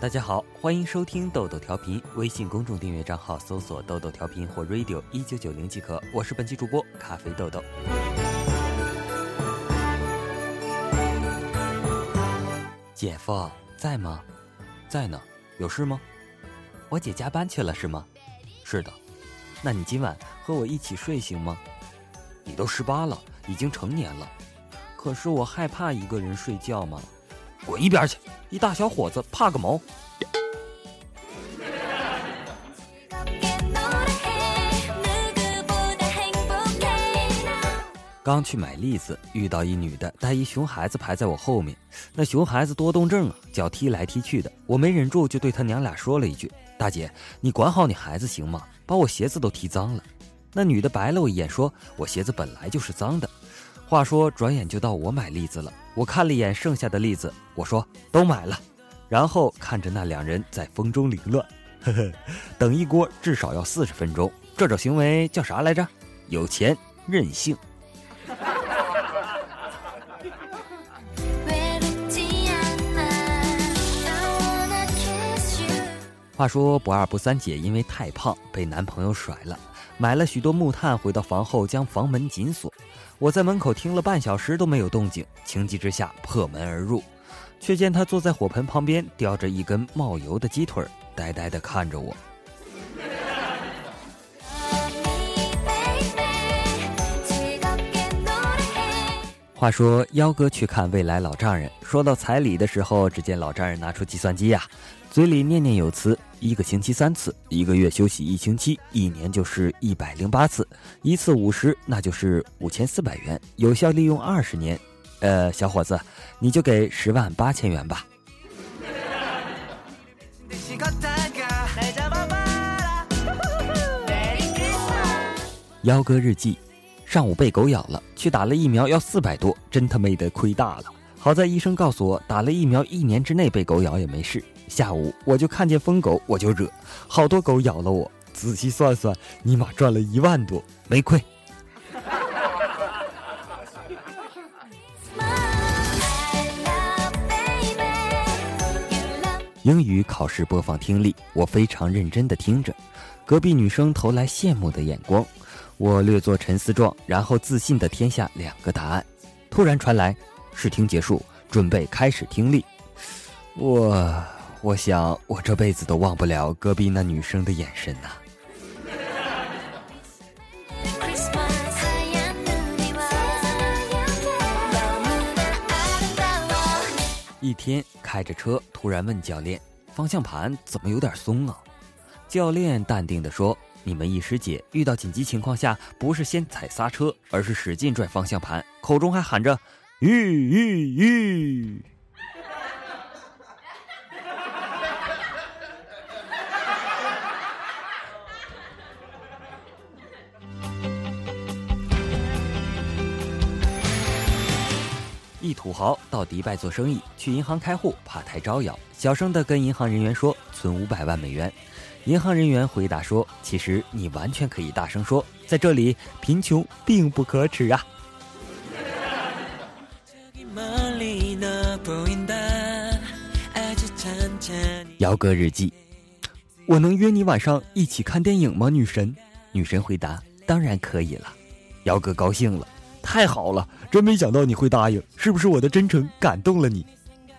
大家好，欢迎收听豆豆调频，微信公众订阅账号搜索“豆豆调频”或 “radio 一九九零”即可。我是本期主播咖啡豆豆。姐夫在吗？在呢，有事吗？我姐加班去了是吗？是的。那你今晚和我一起睡行吗？你都十八了，已经成年了。可是我害怕一个人睡觉嘛。滚一边去！一大小伙子怕个毛！刚去买栗子，遇到一女的带一熊孩子排在我后面。那熊孩子多动症啊，脚踢来踢去的。我没忍住，就对他娘俩说了一句：“大姐，你管好你孩子行吗？把我鞋子都踢脏了。”那女的白了我一眼，说：“我鞋子本来就是脏的。”话说，转眼就到我买栗子了。我看了一眼剩下的栗子，我说都买了，然后看着那两人在风中凌乱，呵呵，等一锅至少要四十分钟。这种行为叫啥来着？有钱任性。话说不二不三姐因为太胖被男朋友甩了，买了许多木炭回到房后将房门紧锁。我在门口听了半小时都没有动静，情急之下破门而入，却见他坐在火盆旁边叼着一根冒油的鸡腿，呆呆地看着我。话说幺哥去看未来老丈人，说到彩礼的时候，只见老丈人拿出计算机呀，嘴里念念有词：一个星期三次，一个月休息一星期，一年就是一百零八次，一次五十，那就是五千四百元，有效利用二十年。呃，小伙子，你就给十万八千元吧。幺哥日记。上午被狗咬了，去打了疫苗，要四百多，真他妹的亏大了。好在医生告诉我，打了疫苗一年之内被狗咬也没事。下午我就看见疯狗，我就惹，好多狗咬了我。仔细算算，尼玛赚了一万多，没亏。英语考试播放听力，我非常认真的听着，隔壁女生投来羡慕的眼光。我略作沉思状，然后自信地填下两个答案。突然传来试听结束，准备开始听力。我我想我这辈子都忘不了隔壁那女生的眼神呐。一天开着车，突然问教练：“方向盘怎么有点松啊？”教练淡定地说。你们一师姐遇到紧急情况下，不是先踩刹车，而是使劲拽方向盘，口中还喊着“吁吁吁”。土豪到迪拜做生意，去银行开户，怕太招摇，小声的跟银行人员说：“存五百万美元。”银行人员回答说：“其实你完全可以大声说，在这里贫穷并不可耻啊。”姚哥日记，我能约你晚上一起看电影吗？女神，女神回答：“当然可以了。”姚哥高兴了，太好了，真没想到你会答应，是不是我的真诚感动了你？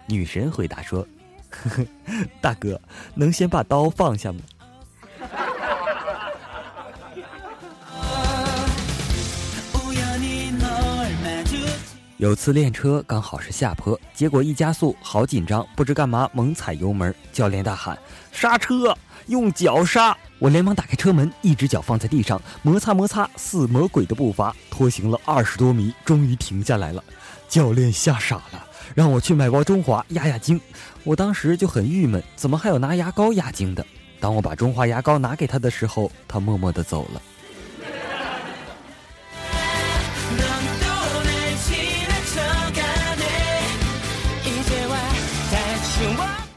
女神回答说：“呵呵，大哥，能先把刀放下吗？” 有次练车刚好是下坡，结果一加速，好紧张，不知干嘛猛踩油门，教练大喊刹车，用脚刹。我连忙打开车门，一只脚放在地上，摩擦摩擦，似魔鬼的步伐拖行了二十多米，终于停下来了。教练吓傻了，让我去买包中华压压惊。我当时就很郁闷，怎么还有拿牙膏压惊的？当我把中华牙膏拿给他的时候，他默默地走了。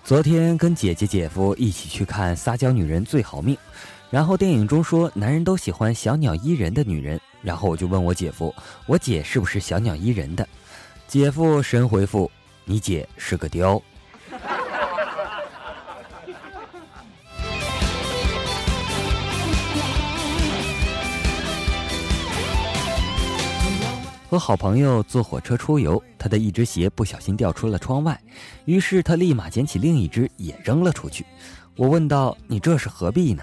昨天跟姐姐姐夫一起去看《撒娇女人最好命》，然后电影中说男人都喜欢小鸟依人的女人，然后我就问我姐夫，我姐是不是小鸟依人的？姐夫神回复：你姐是个雕。和好朋友坐火车出游，他的一只鞋不小心掉出了窗外，于是他立马捡起另一只也扔了出去。我问道：“你这是何必呢？”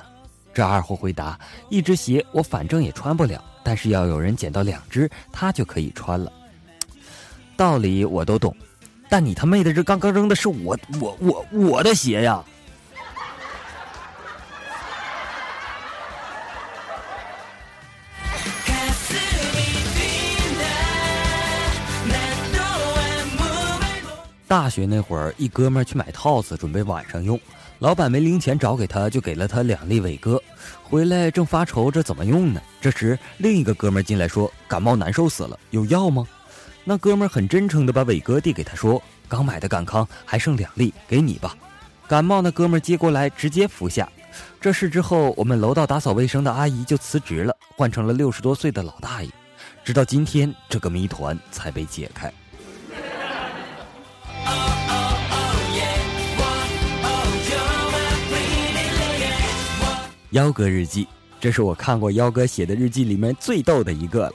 这二货回答：“一只鞋我反正也穿不了，但是要有人捡到两只，他就可以穿了。”道理我都懂，但你他妹的这刚刚扔的是我我我我的鞋呀！大学那会儿，一哥们儿去买套子，准备晚上用。老板没零钱找给他，就给了他两粒伟哥。回来正发愁这怎么用呢，这时另一个哥们儿进来说：“感冒难受死了，有药吗？”那哥们儿很真诚地把伟哥递给他，说：“刚买的感康还剩两粒，给你吧。”感冒那哥们儿接过来直接服下。这事之后，我们楼道打扫卫生的阿姨就辞职了，换成了六十多岁的老大爷。直到今天，这个谜团才被解开。幺哥日记，这是我看过幺哥写的日记里面最逗的一个了。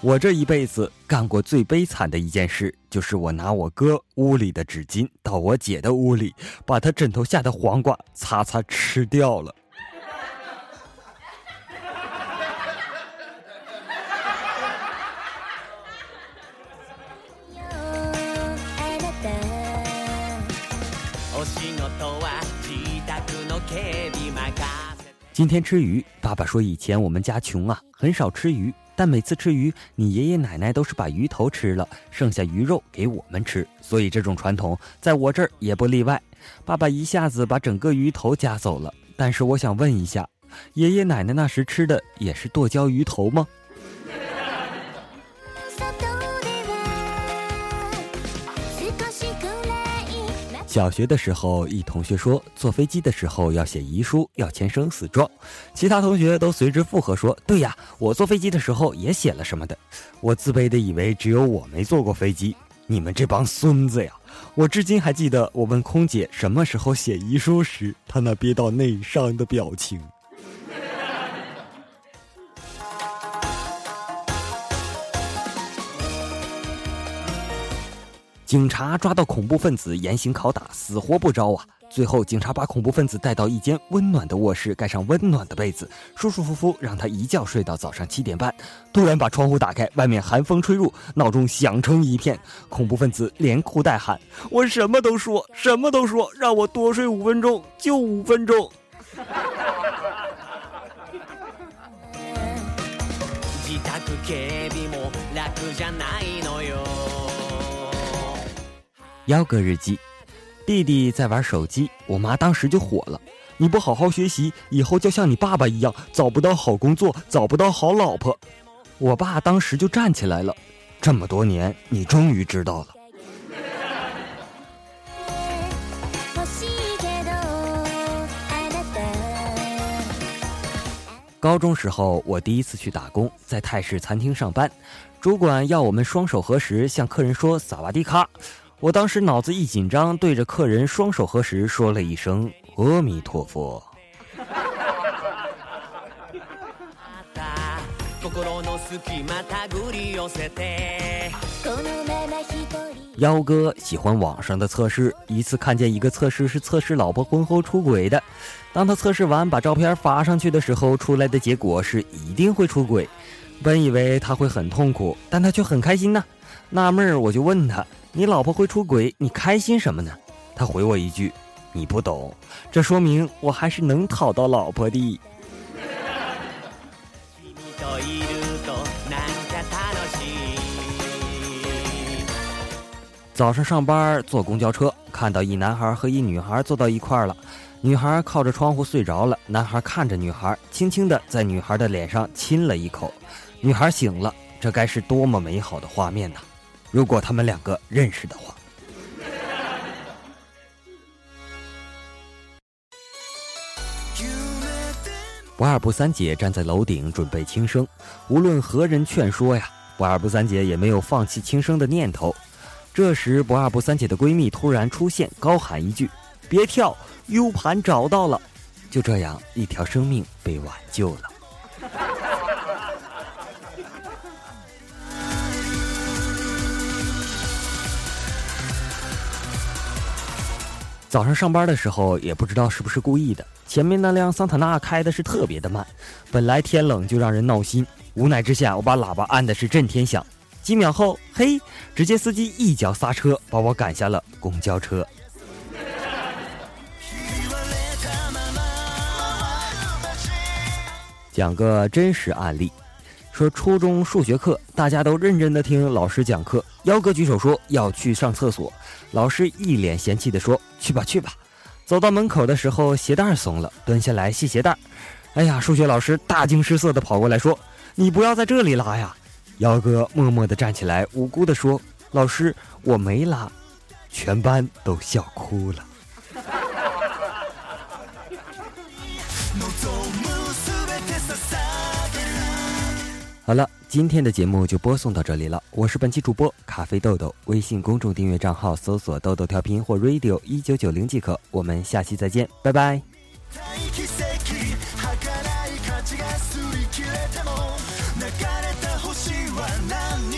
我这一辈子干过最悲惨的一件事，就是我拿我哥屋里的纸巾到我姐的屋里，把她枕头下的黄瓜擦擦吃掉了。今天吃鱼，爸爸说以前我们家穷啊，很少吃鱼，但每次吃鱼，你爷爷奶奶都是把鱼头吃了，剩下鱼肉给我们吃，所以这种传统在我这儿也不例外。爸爸一下子把整个鱼头夹走了，但是我想问一下，爷爷奶奶那时吃的也是剁椒鱼头吗？小学的时候，一同学说坐飞机的时候要写遗书，要签生死状，其他同学都随之附和说：“对呀，我坐飞机的时候也写了什么的。”我自卑的以为只有我没坐过飞机，你们这帮孙子呀！我至今还记得我问空姐什么时候写遗书时，她那憋到内伤的表情。警察抓到恐怖分子严刑拷打，死活不招啊！最后，警察把恐怖分子带到一间温暖的卧室，盖上温暖的被子，舒舒服服让他一觉睡到早上七点半。突然把窗户打开，外面寒风吹入，闹钟响成一片。恐怖分子连哭带喊：“我什么都说，什么都说，让我多睡五分钟，就五分钟。”幺哥日记，弟弟在玩手机，我妈当时就火了：“你不好好学习，以后就像你爸爸一样，找不到好工作，找不到好老婆。”我爸当时就站起来了：“这么多年，你终于知道了。”高中时候，我第一次去打工，在泰式餐厅上班，主管要我们双手合十，向客人说“萨瓦迪卡”。我当时脑子一紧张，对着客人双手合十，说了一声“阿弥陀佛”。幺哥喜欢网上的测试，一次看见一个测试是测试老婆婚后出轨的。当他测试完把照片发上去的时候，出来的结果是一定会出轨。本以为他会很痛苦，但他却很开心呢。纳闷儿，我就问他。你老婆会出轨，你开心什么呢？他回我一句：“你不懂。”这说明我还是能讨到老婆的。早上上班坐公交车，看到一男孩和一女孩坐到一块儿了，女孩靠着窗户睡着了，男孩看着女孩，轻轻的在女孩的脸上亲了一口，女孩醒了，这该是多么美好的画面呐！如果他们两个认识的话，不二不三姐站在楼顶准备轻生，无论何人劝说呀，不二不三姐也没有放弃轻生的念头。这时，不二不三姐的闺蜜突然出现，高喊一句：“别跳，U 盘找到了！”就这样，一条生命被挽救了。早上上班的时候也不知道是不是故意的，前面那辆桑塔纳开的是特别的慢，本来天冷就让人闹心，无奈之下我把喇叭按的是震天响，几秒后，嘿，直接司机一脚刹车把我赶下了公交车。讲个真实案例，说初中数学课，大家都认真的听老师讲课。幺哥举手说要去上厕所，老师一脸嫌弃的说：“去吧去吧。”走到门口的时候，鞋带松了，蹲下来系鞋带。哎呀，数学老师大惊失色的跑过来说：“你不要在这里拉呀！”幺哥默默的站起来，无辜的说：“老师，我没拉。”全班都笑哭了。好了，今天的节目就播送到这里了。我是本期主播咖啡豆豆，微信公众订阅账号搜索“豆豆调频”或 “radio 一九九零”即可。我们下期再见，拜拜。流れた星は何